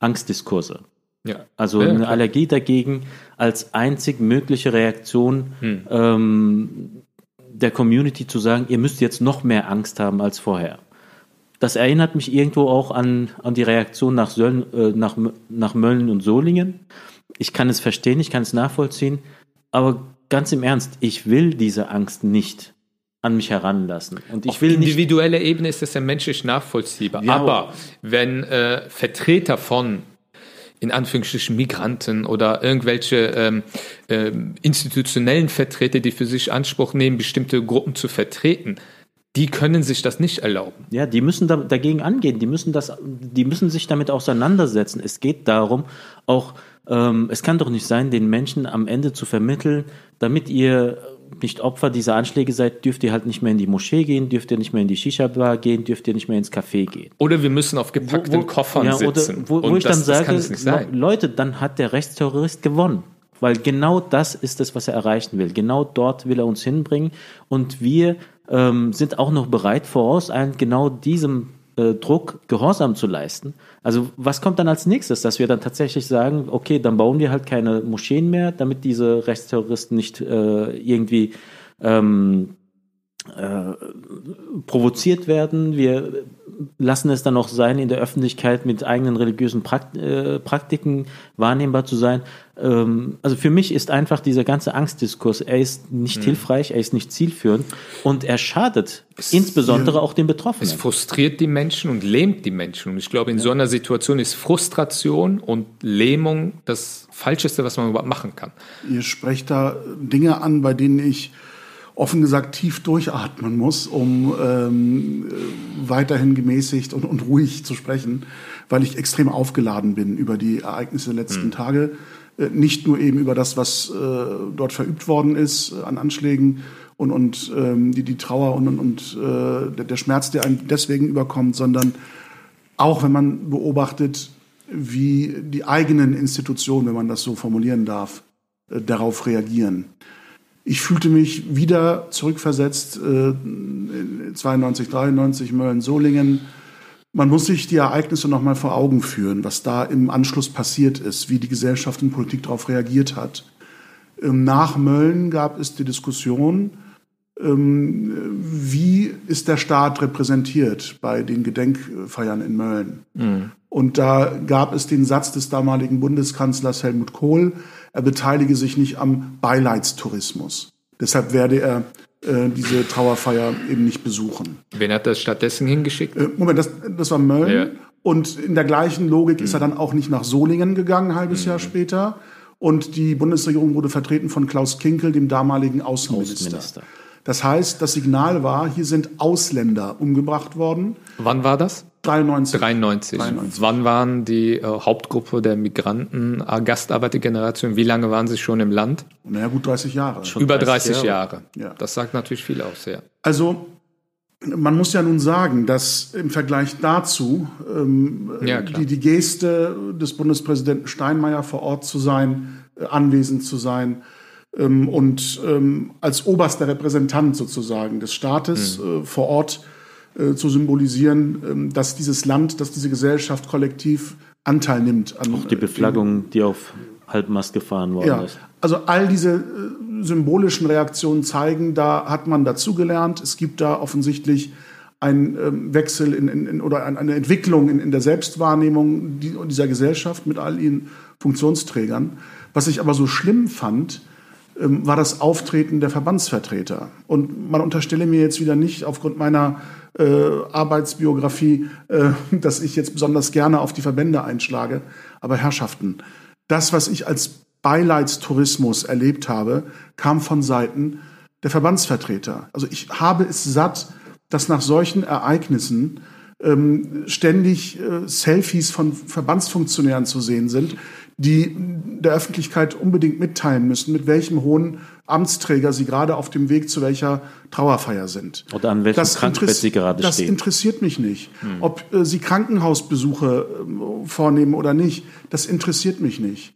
Angstdiskurse. Ja. Also ja, eine klar. Allergie dagegen als einzig mögliche Reaktion hm. ähm, der Community zu sagen, ihr müsst jetzt noch mehr Angst haben als vorher das erinnert mich irgendwo auch an, an die Reaktion nach, Söllen, äh, nach, nach Mölln und Solingen. Ich kann es verstehen, ich kann es nachvollziehen, aber ganz im Ernst, ich will diese Angst nicht an mich heranlassen. Und ich Auf will individueller Ebene ist das ja menschlich nachvollziehbar. Ja, aber wenn äh, Vertreter von in Anführungsstrichen Migranten oder irgendwelche ähm, äh, institutionellen Vertreter, die für sich Anspruch nehmen, bestimmte Gruppen zu vertreten, die können sich das nicht erlauben. Ja, die müssen da, dagegen angehen, die müssen, das, die müssen sich damit auseinandersetzen. Es geht darum, auch, ähm, es kann doch nicht sein, den Menschen am Ende zu vermitteln, damit ihr nicht Opfer dieser Anschläge seid, dürft ihr halt nicht mehr in die Moschee gehen, dürft ihr nicht mehr in die Shisha-Bar gehen, dürft ihr nicht mehr ins Café gehen. Oder wir müssen auf gepackten wo, wo, Koffern ja, sitzen. Wo, wo ich das, dann sage, Leute, dann hat der Rechtsterrorist gewonnen. Weil genau das ist es, was er erreichen will. Genau dort will er uns hinbringen. Und wir ähm, sind auch noch bereit, vorauseilend genau diesem äh, Druck Gehorsam zu leisten. Also was kommt dann als nächstes, dass wir dann tatsächlich sagen, okay, dann bauen wir halt keine Moscheen mehr, damit diese Rechtsterroristen nicht äh, irgendwie ähm, äh, provoziert werden. Wir lassen es dann auch sein, in der Öffentlichkeit mit eigenen religiösen Prakt äh, Praktiken wahrnehmbar zu sein. Ähm, also für mich ist einfach dieser ganze Angstdiskurs, er ist nicht mhm. hilfreich, er ist nicht zielführend und er schadet es, insbesondere ja, auch den Betroffenen. Es frustriert die Menschen und lähmt die Menschen. Und ich glaube, in ja. so einer Situation ist Frustration und Lähmung das Falscheste, was man überhaupt machen kann. Ihr sprecht da Dinge an, bei denen ich offen gesagt tief durchatmen muss, um ähm, weiterhin gemäßigt und, und ruhig zu sprechen, weil ich extrem aufgeladen bin über die Ereignisse der letzten mhm. Tage. Äh, nicht nur eben über das, was äh, dort verübt worden ist äh, an Anschlägen und, und ähm, die, die Trauer und, und, und äh, der, Schmerz, der einem deswegen überkommt, sondern auch wenn man beobachtet, wie die eigenen Institutionen, wenn man das so formulieren darf, äh, darauf reagieren. Ich fühlte mich wieder zurückversetzt, äh, 92, 93, Mölln-Solingen, Man muss sich die Ereignisse nochmal vor Augen führen, was da im Anschluss passiert ist, wie die Gesellschaft und Politik darauf reagiert hat. Ähm, nach Mölln gab es die Diskussion, ähm, wie ist der Staat repräsentiert bei den Gedenkfeiern in Mölln. Mhm. Und da gab es den Satz des damaligen Bundeskanzlers Helmut Kohl, er beteilige sich nicht am Beileidstourismus. Deshalb werde er äh, diese Trauerfeier eben nicht besuchen. Wen hat das stattdessen hingeschickt? Äh, Moment, das, das war Mölln. Ja. Und in der gleichen Logik mhm. ist er dann auch nicht nach Solingen gegangen, ein halbes mhm. Jahr später. Und die Bundesregierung wurde vertreten von Klaus Kinkel, dem damaligen Außenminister. Außenminister. Das heißt, das Signal war, hier sind Ausländer umgebracht worden. Wann war das? 93. 93. 93. Wann waren die äh, Hauptgruppe der Migranten, äh, Gastarbeitergeneration, wie lange waren sie schon im Land? Naja, gut 30 Jahre. Schon Über 30 Jahre. Jahre. Ja. Das sagt natürlich viel aus, ja. Also, man muss ja nun sagen, dass im Vergleich dazu ähm, ja, die, die Geste des Bundespräsidenten Steinmeier vor Ort zu sein, äh, anwesend zu sein, ähm, und ähm, als oberster Repräsentant sozusagen des Staates mhm. äh, vor Ort äh, zu symbolisieren, ähm, dass dieses Land, dass diese Gesellschaft kollektiv Anteil nimmt an. Auch die Beflaggung, den, die auf Halbmast gefahren worden ja, ist. Also all diese äh, symbolischen Reaktionen zeigen, da hat man dazugelernt. Es gibt da offensichtlich einen ähm, Wechsel in, in, in, oder eine Entwicklung in, der Selbstwahrnehmung dieser Gesellschaft mit all ihren Funktionsträgern. Was ich aber so schlimm fand, war das Auftreten der Verbandsvertreter. Und man unterstelle mir jetzt wieder nicht aufgrund meiner äh, Arbeitsbiografie, äh, [laughs] dass ich jetzt besonders gerne auf die Verbände einschlage. Aber Herrschaften, das, was ich als Beileidstourismus erlebt habe, kam von Seiten der Verbandsvertreter. Also ich habe es satt, dass nach solchen Ereignissen ähm, ständig äh, Selfies von Verbandsfunktionären zu sehen sind, die der Öffentlichkeit unbedingt mitteilen müssen, mit welchem hohen Amtsträger sie gerade auf dem Weg zu welcher Trauerfeier sind. Oder an welchem das Krankenbett sie gerade das stehen. Das interessiert mich nicht. Hm. Ob äh, sie Krankenhausbesuche äh, vornehmen oder nicht, das interessiert mich nicht.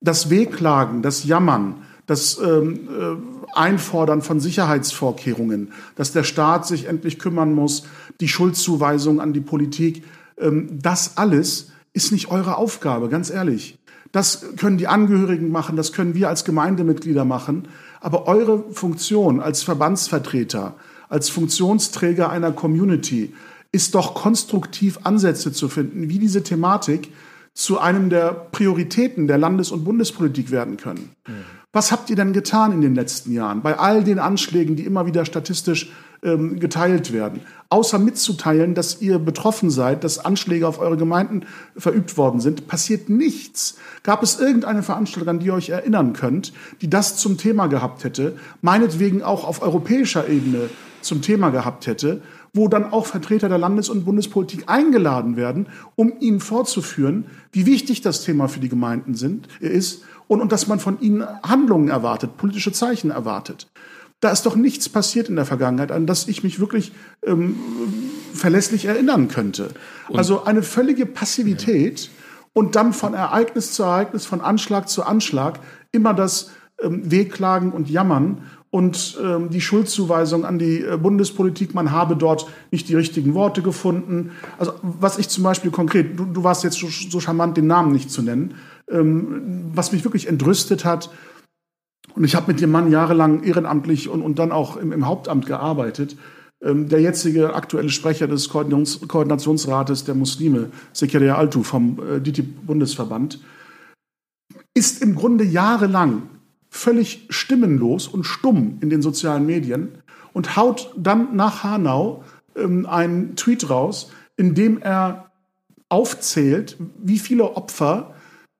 Das Wehklagen, das Jammern, das ähm, äh, Einfordern von Sicherheitsvorkehrungen, dass der Staat sich endlich kümmern muss, die Schuldzuweisung an die Politik, ähm, das alles ist nicht eure Aufgabe, ganz ehrlich. Das können die Angehörigen machen, das können wir als Gemeindemitglieder machen. Aber eure Funktion als Verbandsvertreter, als Funktionsträger einer Community ist doch konstruktiv Ansätze zu finden, wie diese Thematik zu einem der Prioritäten der Landes- und Bundespolitik werden können. Mhm. Was habt ihr denn getan in den letzten Jahren bei all den Anschlägen, die immer wieder statistisch ähm, geteilt werden? Außer mitzuteilen, dass ihr betroffen seid, dass Anschläge auf eure Gemeinden verübt worden sind, passiert nichts. Gab es irgendeine Veranstaltung, an die ihr euch erinnern könnt, die das zum Thema gehabt hätte, meinetwegen auch auf europäischer Ebene zum Thema gehabt hätte, wo dann auch Vertreter der Landes- und Bundespolitik eingeladen werden, um ihnen vorzuführen, wie wichtig das Thema für die Gemeinden sind, ist und, und dass man von ihnen Handlungen erwartet, politische Zeichen erwartet. Da ist doch nichts passiert in der Vergangenheit, an das ich mich wirklich ähm, verlässlich erinnern könnte. Und also eine völlige Passivität ja. und dann von Ereignis zu Ereignis, von Anschlag zu Anschlag immer das ähm, Wehklagen und Jammern und ähm, die Schuldzuweisung an die äh, Bundespolitik, man habe dort nicht die richtigen Worte gefunden. Also was ich zum Beispiel konkret, du, du warst jetzt so, so charmant, den Namen nicht zu nennen, ähm, was mich wirklich entrüstet hat, und ich habe mit dem Mann jahrelang ehrenamtlich und, und dann auch im, im Hauptamt gearbeitet. Ähm, der jetzige aktuelle Sprecher des Koordinations Koordinationsrates der Muslime, Sekiria Altu vom äh, DITIB-Bundesverband, ist im Grunde jahrelang völlig stimmenlos und stumm in den sozialen Medien und haut dann nach Hanau ähm, einen Tweet raus, in dem er aufzählt, wie viele Opfer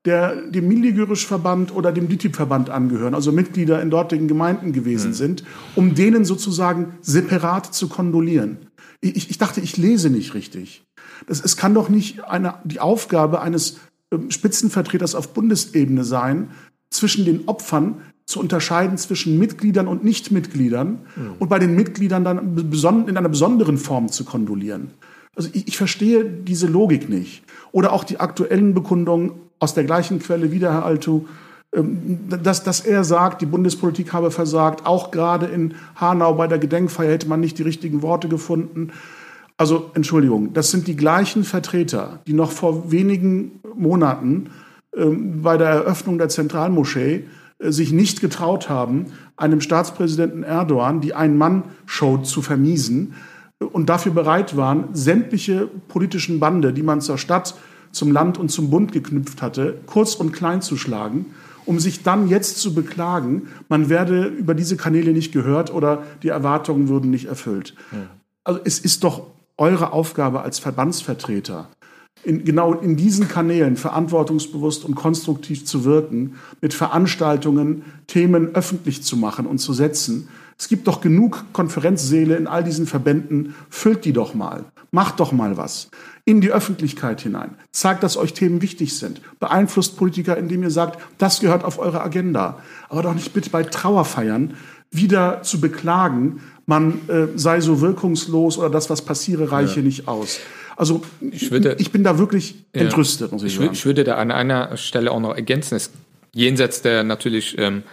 der dem Miligürisch-Verband oder dem DITIB-Verband angehören, also Mitglieder in dortigen Gemeinden gewesen mhm. sind, um denen sozusagen separat zu kondolieren. Ich, ich dachte, ich lese nicht richtig. Das, es kann doch nicht eine, die Aufgabe eines ähm, Spitzenvertreters auf Bundesebene sein, zwischen den Opfern zu unterscheiden zwischen Mitgliedern und Nichtmitgliedern mhm. und bei den Mitgliedern dann in einer besonderen Form zu kondolieren. Also ich, ich verstehe diese Logik nicht. Oder auch die aktuellen Bekundungen aus der gleichen Quelle wieder, Herr Altu, ähm, dass, dass er sagt, die Bundespolitik habe versagt. Auch gerade in Hanau bei der Gedenkfeier hätte man nicht die richtigen Worte gefunden. Also Entschuldigung, das sind die gleichen Vertreter, die noch vor wenigen Monaten ähm, bei der Eröffnung der Zentralmoschee äh, sich nicht getraut haben, einem Staatspräsidenten Erdogan die Ein-Mann-Show zu vermiesen äh, und dafür bereit waren, sämtliche politischen Bande, die man zur Stadt, zum Land und zum Bund geknüpft hatte, kurz und klein zu schlagen, um sich dann jetzt zu beklagen, man werde über diese Kanäle nicht gehört oder die Erwartungen würden nicht erfüllt. Ja. Also es ist doch eure Aufgabe als Verbandsvertreter, in, genau in diesen Kanälen verantwortungsbewusst und konstruktiv zu wirken, mit Veranstaltungen Themen öffentlich zu machen und zu setzen. Es gibt doch genug Konferenzsäle in all diesen Verbänden, füllt die doch mal, macht doch mal was in die Öffentlichkeit hinein, zeigt, dass euch Themen wichtig sind, beeinflusst Politiker, indem ihr sagt, das gehört auf eure Agenda, aber doch nicht bitte bei Trauerfeiern wieder zu beklagen, man äh, sei so wirkungslos oder das, was passiere, reiche ja. nicht aus. Also ich, würde, ich bin da wirklich ja, entrüstet, muss ich, ich sagen. Ich würde da an einer Stelle auch noch ergänzen, es, jenseits der natürlich, ähm,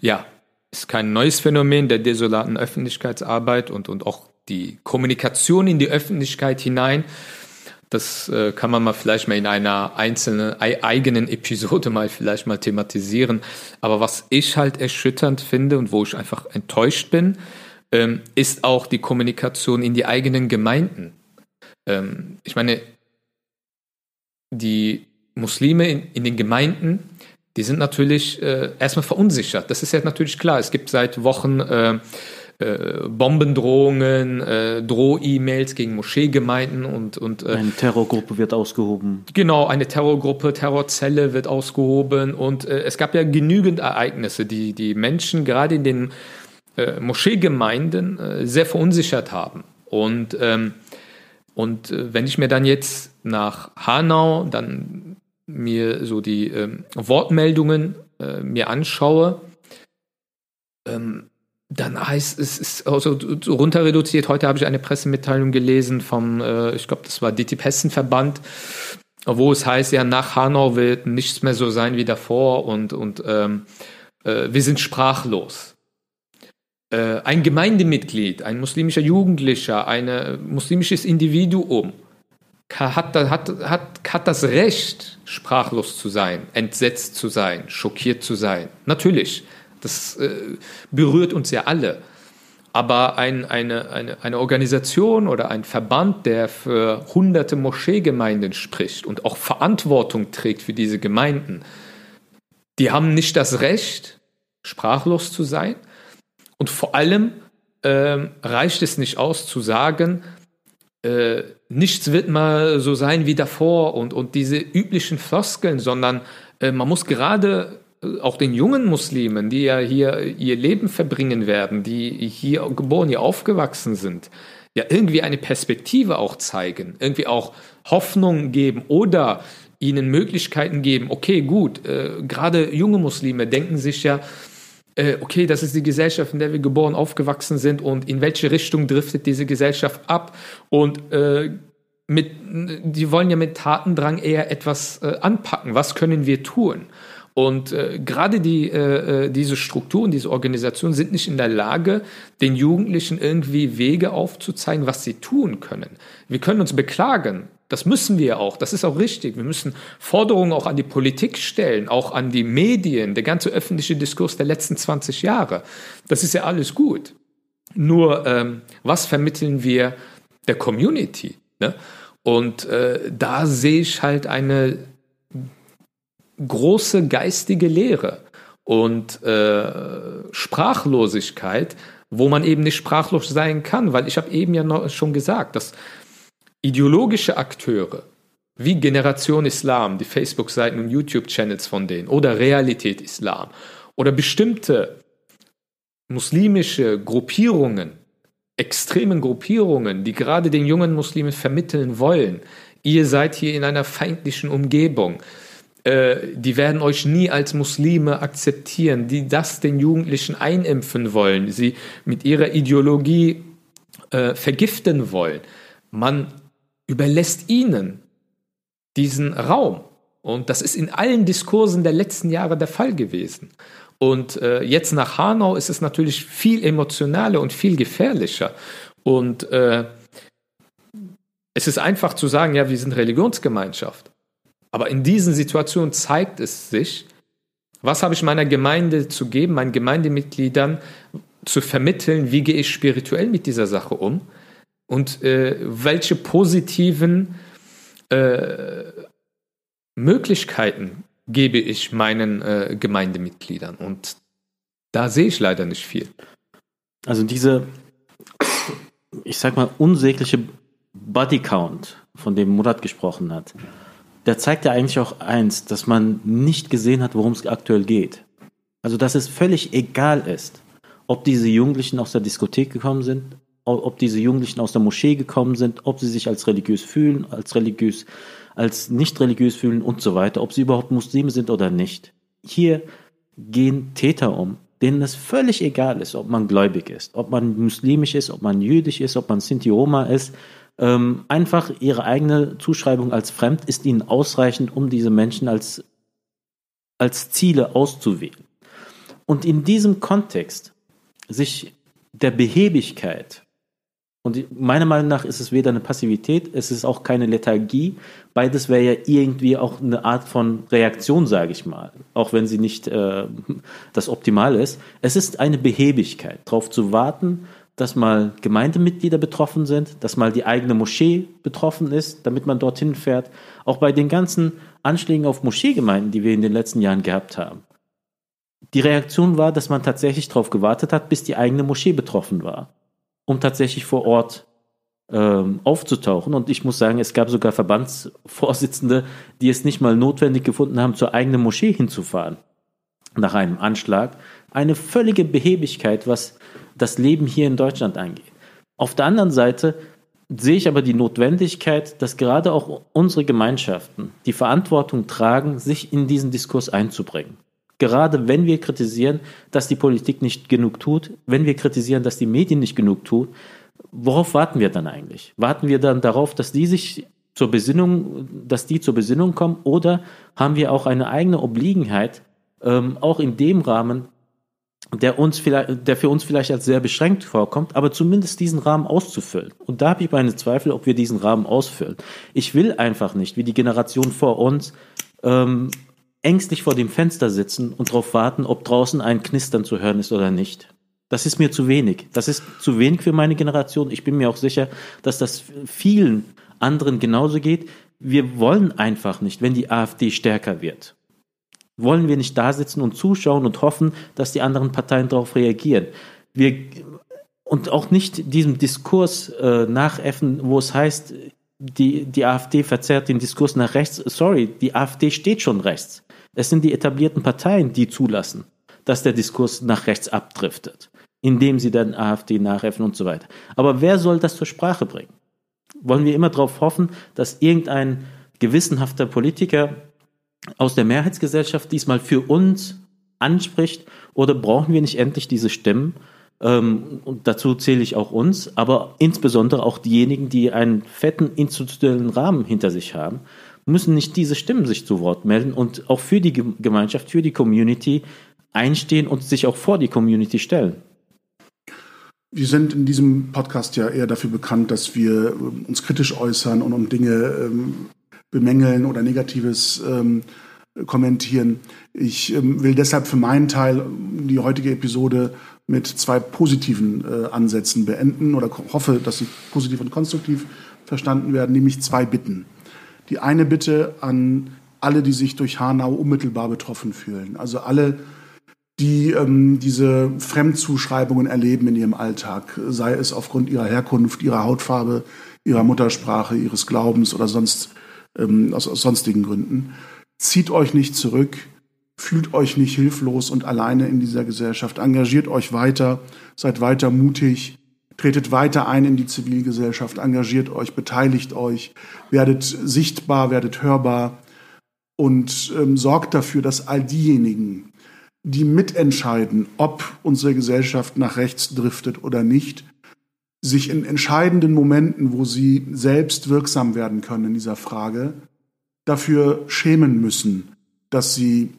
ja, ist kein neues Phänomen der desolaten Öffentlichkeitsarbeit und, und auch die Kommunikation in die Öffentlichkeit hinein. Das äh, kann man mal vielleicht mal in einer einzelnen, eigenen Episode mal vielleicht mal thematisieren. Aber was ich halt erschütternd finde und wo ich einfach enttäuscht bin, ähm, ist auch die Kommunikation in die eigenen Gemeinden ähm, ich meine, die Muslime in, in, den Gemeinden, die sind natürlich äh, erstmal verunsichert. Das ist ja natürlich klar. Es gibt seit Wochen äh, äh, Bombendrohungen, äh, Droh-E-Mails gegen Moscheegemeinden und, und äh, eine Terrorgruppe wird ausgehoben. Genau, eine Terrorgruppe, Terrorzelle wird ausgehoben und äh, es gab ja genügend Ereignisse, die die Menschen gerade in den äh, Moscheegemeinden sehr verunsichert haben. Und ähm, und wenn ich mir dann jetzt nach Hanau dann mir so die ähm, Wortmeldungen mir anschaue, ähm, dann heißt es, ist also runter reduziert. Heute habe ich eine Pressemitteilung gelesen vom, äh, ich glaube, das war DTIP Hessen-Verband, wo es heißt, ja, nach Hanau wird nichts mehr so sein wie davor und, und ähm, äh, wir sind sprachlos. Äh, ein Gemeindemitglied, ein muslimischer Jugendlicher, ein äh, muslimisches Individuum hat, hat, hat, hat das Recht, sprachlos zu sein, entsetzt zu sein, schockiert zu sein. Natürlich, das äh, berührt uns ja alle. Aber ein, eine, eine, eine Organisation oder ein Verband, der für hunderte Moscheegemeinden spricht und auch Verantwortung trägt für diese Gemeinden, die haben nicht das Recht, sprachlos zu sein, und vor allem ähm, reicht es nicht aus zu sagen, äh, nichts wird mal so sein wie davor und, und diese üblichen Floskeln, sondern äh, man muss gerade auch den jungen Muslimen, die ja hier ihr Leben verbringen werden, die hier geboren, hier aufgewachsen sind, ja irgendwie eine Perspektive auch zeigen, irgendwie auch Hoffnung geben oder ihnen Möglichkeiten geben. Okay, gut, äh, gerade junge Muslime denken sich ja, äh, okay, das ist die Gesellschaft, in der wir geboren, aufgewachsen sind und in welche Richtung driftet diese Gesellschaft ab und äh, mit, die wollen ja mit Tatendrang eher etwas äh, anpacken. Was können wir tun? Und äh, gerade die, äh, äh diese Strukturen, diese Organisationen sind nicht in der Lage, den Jugendlichen irgendwie Wege aufzuzeigen, was sie tun können. Wir können uns beklagen, das müssen wir auch, das ist auch richtig. Wir müssen Forderungen auch an die Politik stellen, auch an die Medien, der ganze öffentliche Diskurs der letzten 20 Jahre. Das ist ja alles gut. Nur, ähm, was vermitteln wir der Community? Ne? Und äh, da sehe ich halt eine große geistige Lehre und äh, Sprachlosigkeit, wo man eben nicht sprachlos sein kann, weil ich habe eben ja noch schon gesagt, dass ideologische Akteure wie Generation Islam, die Facebook-Seiten und YouTube-Channels von denen, oder Realität Islam, oder bestimmte muslimische Gruppierungen, extremen Gruppierungen, die gerade den jungen Muslimen vermitteln wollen, ihr seid hier in einer feindlichen Umgebung, die werden euch nie als Muslime akzeptieren, die das den Jugendlichen einimpfen wollen, sie mit ihrer Ideologie äh, vergiften wollen. Man überlässt ihnen diesen Raum. Und das ist in allen Diskursen der letzten Jahre der Fall gewesen. Und äh, jetzt nach Hanau ist es natürlich viel emotionaler und viel gefährlicher. Und äh, es ist einfach zu sagen, ja, wir sind Religionsgemeinschaft. Aber in diesen Situationen zeigt es sich, was habe ich meiner Gemeinde zu geben, meinen Gemeindemitgliedern zu vermitteln, wie gehe ich spirituell mit dieser Sache um und äh, welche positiven äh, Möglichkeiten gebe ich meinen äh, Gemeindemitgliedern. Und da sehe ich leider nicht viel. Also diese, ich sag mal, unsägliche Bodycount, von dem Murat gesprochen hat, der zeigt ja eigentlich auch eins, dass man nicht gesehen hat, worum es aktuell geht. Also, dass es völlig egal ist, ob diese Jugendlichen aus der Diskothek gekommen sind, ob diese Jugendlichen aus der Moschee gekommen sind, ob sie sich als religiös fühlen, als religiös, als nicht religiös fühlen und so weiter, ob sie überhaupt Muslime sind oder nicht. Hier gehen Täter um, denen es völlig egal ist, ob man gläubig ist, ob man muslimisch ist, ob man jüdisch ist, ob man Sinti Roma ist. Ähm, einfach ihre eigene Zuschreibung als fremd ist ihnen ausreichend, um diese Menschen als, als Ziele auszuwählen. Und in diesem Kontext sich der Behebigkeit und meiner Meinung nach ist es weder eine Passivität, es ist auch keine Lethargie. Beides wäre ja irgendwie auch eine Art von Reaktion, sage ich mal, auch wenn sie nicht äh, das Optimale ist. Es ist eine Behebigkeit, darauf zu warten, dass mal Gemeindemitglieder betroffen sind, dass mal die eigene Moschee betroffen ist, damit man dorthin fährt. Auch bei den ganzen Anschlägen auf Moscheegemeinden, die wir in den letzten Jahren gehabt haben. Die Reaktion war, dass man tatsächlich darauf gewartet hat, bis die eigene Moschee betroffen war um tatsächlich vor Ort ähm, aufzutauchen. Und ich muss sagen, es gab sogar Verbandsvorsitzende, die es nicht mal notwendig gefunden haben, zur eigenen Moschee hinzufahren nach einem Anschlag. Eine völlige Behebigkeit, was das Leben hier in Deutschland angeht. Auf der anderen Seite sehe ich aber die Notwendigkeit, dass gerade auch unsere Gemeinschaften die Verantwortung tragen, sich in diesen Diskurs einzubringen. Gerade wenn wir kritisieren, dass die Politik nicht genug tut, wenn wir kritisieren, dass die Medien nicht genug tun, worauf warten wir dann eigentlich? Warten wir dann darauf, dass die sich zur Besinnung, dass die zur Besinnung kommen, oder haben wir auch eine eigene Obliegenheit, ähm, auch in dem Rahmen, der uns vielleicht, der für uns vielleicht als sehr beschränkt vorkommt, aber zumindest diesen Rahmen auszufüllen. Und da habe ich meine Zweifel, ob wir diesen Rahmen ausfüllen. Ich will einfach nicht, wie die Generation vor uns, ähm, ängstlich vor dem Fenster sitzen und darauf warten, ob draußen ein Knistern zu hören ist oder nicht. Das ist mir zu wenig. Das ist zu wenig für meine Generation. Ich bin mir auch sicher, dass das vielen anderen genauso geht. Wir wollen einfach nicht, wenn die AfD stärker wird. Wollen wir nicht da sitzen und zuschauen und hoffen, dass die anderen Parteien darauf reagieren. Wir, und auch nicht diesem Diskurs äh, nachäffen, wo es heißt, die, die AfD verzerrt den Diskurs nach rechts. Sorry, die AfD steht schon rechts. Es sind die etablierten Parteien, die zulassen, dass der Diskurs nach rechts abdriftet, indem sie dann AfD nachhelfen und so weiter. Aber wer soll das zur Sprache bringen? Wollen wir immer darauf hoffen, dass irgendein gewissenhafter Politiker aus der Mehrheitsgesellschaft diesmal für uns anspricht oder brauchen wir nicht endlich diese Stimmen? Ähm, und dazu zähle ich auch uns, aber insbesondere auch diejenigen, die einen fetten institutionellen Rahmen hinter sich haben, müssen nicht diese Stimmen sich zu Wort melden und auch für die Gemeinschaft, für die Community einstehen und sich auch vor die Community stellen. Wir sind in diesem Podcast ja eher dafür bekannt, dass wir ähm, uns kritisch äußern und um Dinge ähm, bemängeln oder Negatives ähm, kommentieren. Ich ähm, will deshalb für meinen Teil die heutige Episode mit zwei positiven äh, Ansätzen beenden oder hoffe, dass sie positiv und konstruktiv verstanden werden, nämlich zwei Bitten. Die eine Bitte an alle, die sich durch Hanau unmittelbar betroffen fühlen. Also alle, die ähm, diese Fremdzuschreibungen erleben in ihrem Alltag, sei es aufgrund ihrer Herkunft, ihrer Hautfarbe, ihrer Muttersprache, ihres Glaubens oder sonst ähm, aus, aus sonstigen Gründen. Zieht euch nicht zurück, fühlt euch nicht hilflos und alleine in dieser Gesellschaft, engagiert euch weiter, seid weiter mutig, Tretet weiter ein in die Zivilgesellschaft, engagiert euch, beteiligt euch, werdet sichtbar, werdet hörbar und ähm, sorgt dafür, dass all diejenigen, die mitentscheiden, ob unsere Gesellschaft nach rechts driftet oder nicht, sich in entscheidenden Momenten, wo sie selbst wirksam werden können in dieser Frage, dafür schämen müssen, dass sie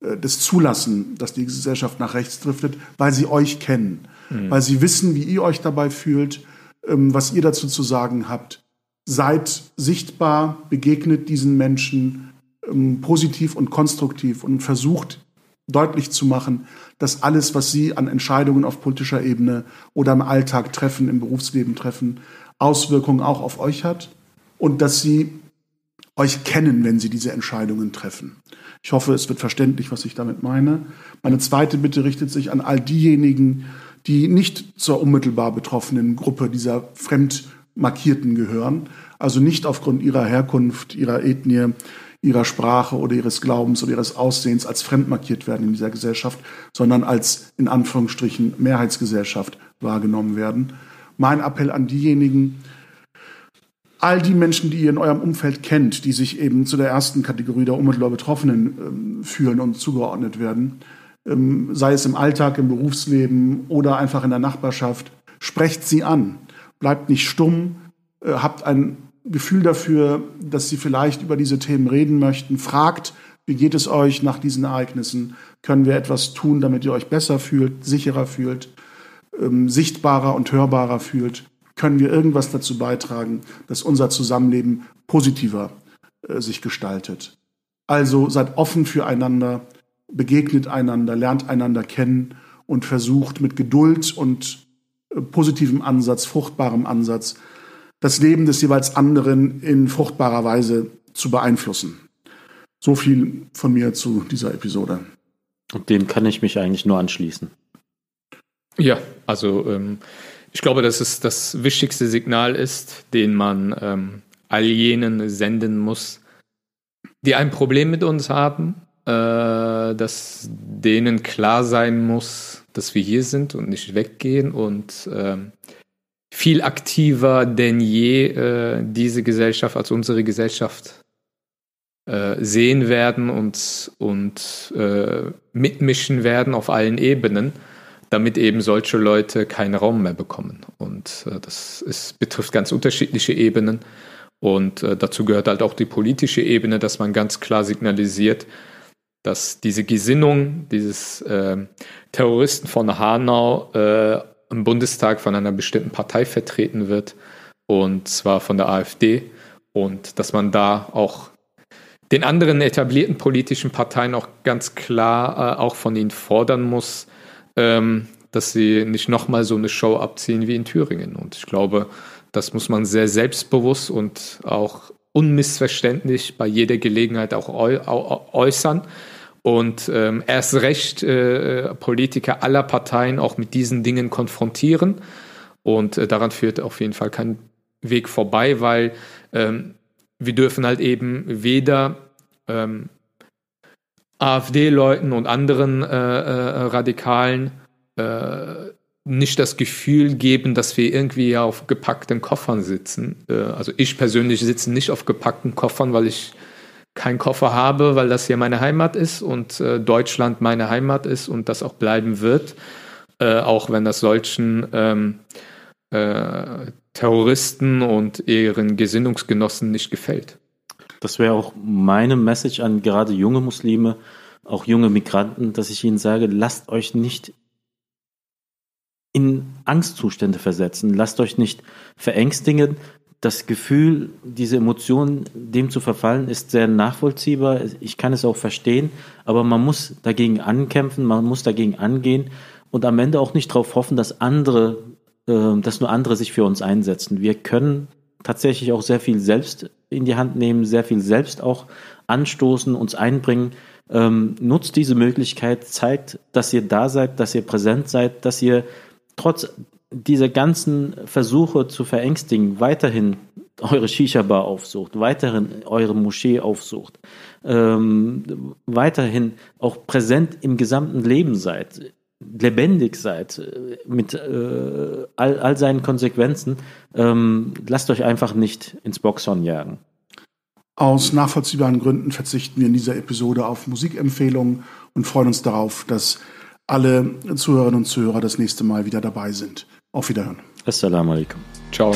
äh, das zulassen, dass die Gesellschaft nach rechts driftet, weil sie euch kennen mhm. weil sie wissen, wie ihr euch dabei fühlt, ähm, was ihr dazu zu sagen habt. seid sichtbar, begegnet diesen Menschen ähm, positiv und konstruktiv und versucht deutlich zu machen, dass alles, was sie an Entscheidungen auf politischer Ebene oder im Alltag treffen, im Berufsleben treffen, Auswirkungen auch auf euch hat und dass sie euch kennen, wenn sie diese Entscheidungen treffen. Ich hoffe, es wird verständlich, was ich damit meine. Meine zweite Bitte richtet sich an all diejenigen, die nicht zur unmittelbar betroffenen Gruppe dieser Fremdmarkierten gehören, also nicht aufgrund ihrer Herkunft, ihrer Ethnie, ihrer Sprache oder ihres Glaubens oder ihres Aussehens als fremd markiert werden in dieser Gesellschaft, sondern als in Anführungsstrichen Mehrheitsgesellschaft wahrgenommen werden. Mein Appell an diejenigen, all die Menschen, die ihr in eurem Umfeld kennt, die sich eben zu der ersten Kategorie der unmittelbar Betroffenen ähm, fühlen und zugeordnet werden, ähm, sei es im Alltag, im Berufsleben oder einfach in der Nachbarschaft, sprecht sie an. Bleibt nicht stumm, äh, habt ein Gefühl dafür, dass sie vielleicht über diese Themen reden möchten. Fragt, wie geht es euch nach diesen Ereignissen? Können wir etwas tun, damit ihr euch besser fühlt, sicherer fühlt, ähm, sichtbarer und hörbarer fühlt? können wir irgendwas dazu beitragen, dass unser Zusammenleben positiver äh, sich gestaltet. Also seid offen füreinander, begegnet einander, lernt einander kennen und versucht mit Geduld und äh, positivem Ansatz, fruchtbarem Ansatz, das Leben des jeweils anderen in fruchtbarer Weise zu beeinflussen. So viel von mir zu dieser Episode. Und dem kann ich mich eigentlich nur anschließen. Ja, also ähm, ich glaube, dass es das wichtigste Signal ist, den man ähm, all jenen senden muss, die ein Problem mit uns haben, äh, dass denen klar sein muss, dass wir hier sind und nicht weggehen und äh, viel aktiver denn je äh, diese Gesellschaft als unsere Gesellschaft äh, sehen werden und, und äh, mitmischen werden auf allen Ebenen damit eben solche Leute keinen Raum mehr bekommen. Und äh, das ist, betrifft ganz unterschiedliche Ebenen. Und äh, dazu gehört halt auch die politische Ebene, dass man ganz klar signalisiert, dass diese Gesinnung dieses äh, Terroristen von Hanau äh, im Bundestag von einer bestimmten Partei vertreten wird, und zwar von der AfD. Und dass man da auch den anderen etablierten politischen Parteien auch ganz klar äh, auch von ihnen fordern muss, ähm, dass sie nicht nochmal so eine Show abziehen wie in Thüringen. Und ich glaube, das muss man sehr selbstbewusst und auch unmissverständlich bei jeder Gelegenheit auch äußern. Und ähm, erst recht äh, Politiker aller Parteien auch mit diesen Dingen konfrontieren. Und äh, daran führt auf jeden Fall kein Weg vorbei, weil ähm, wir dürfen halt eben weder ähm, AfD-Leuten und anderen äh, äh, Radikalen äh, nicht das Gefühl geben, dass wir irgendwie auf gepackten Koffern sitzen. Äh, also ich persönlich sitze nicht auf gepackten Koffern, weil ich keinen Koffer habe, weil das hier meine Heimat ist und äh, Deutschland meine Heimat ist und das auch bleiben wird, äh, auch wenn das solchen ähm, Terroristen und ihren Gesinnungsgenossen nicht gefällt. Das wäre auch meine Message an gerade junge Muslime, auch junge Migranten, dass ich ihnen sage, lasst euch nicht in Angstzustände versetzen, lasst euch nicht verängstigen. Das Gefühl, diese Emotionen, dem zu verfallen, ist sehr nachvollziehbar. Ich kann es auch verstehen, aber man muss dagegen ankämpfen, man muss dagegen angehen und am Ende auch nicht darauf hoffen, dass andere, äh, dass nur andere sich für uns einsetzen. Wir können tatsächlich auch sehr viel selbst in die Hand nehmen, sehr viel selbst auch anstoßen, uns einbringen. Ähm, nutzt diese Möglichkeit, zeigt, dass ihr da seid, dass ihr präsent seid, dass ihr trotz dieser ganzen Versuche zu verängstigen, weiterhin eure Shisha-Bar aufsucht, weiterhin eure Moschee aufsucht, ähm, weiterhin auch präsent im gesamten Leben seid, lebendig seid, äh, mit äh, all, all seinen Konsequenzen, ähm, lasst euch einfach nicht ins Boxhorn jagen. Aus nachvollziehbaren Gründen verzichten wir in dieser Episode auf Musikempfehlungen und freuen uns darauf, dass alle Zuhörerinnen und Zuhörer das nächste Mal wieder dabei sind. Auf Wiederhören. Assalamu alaikum. Ciao.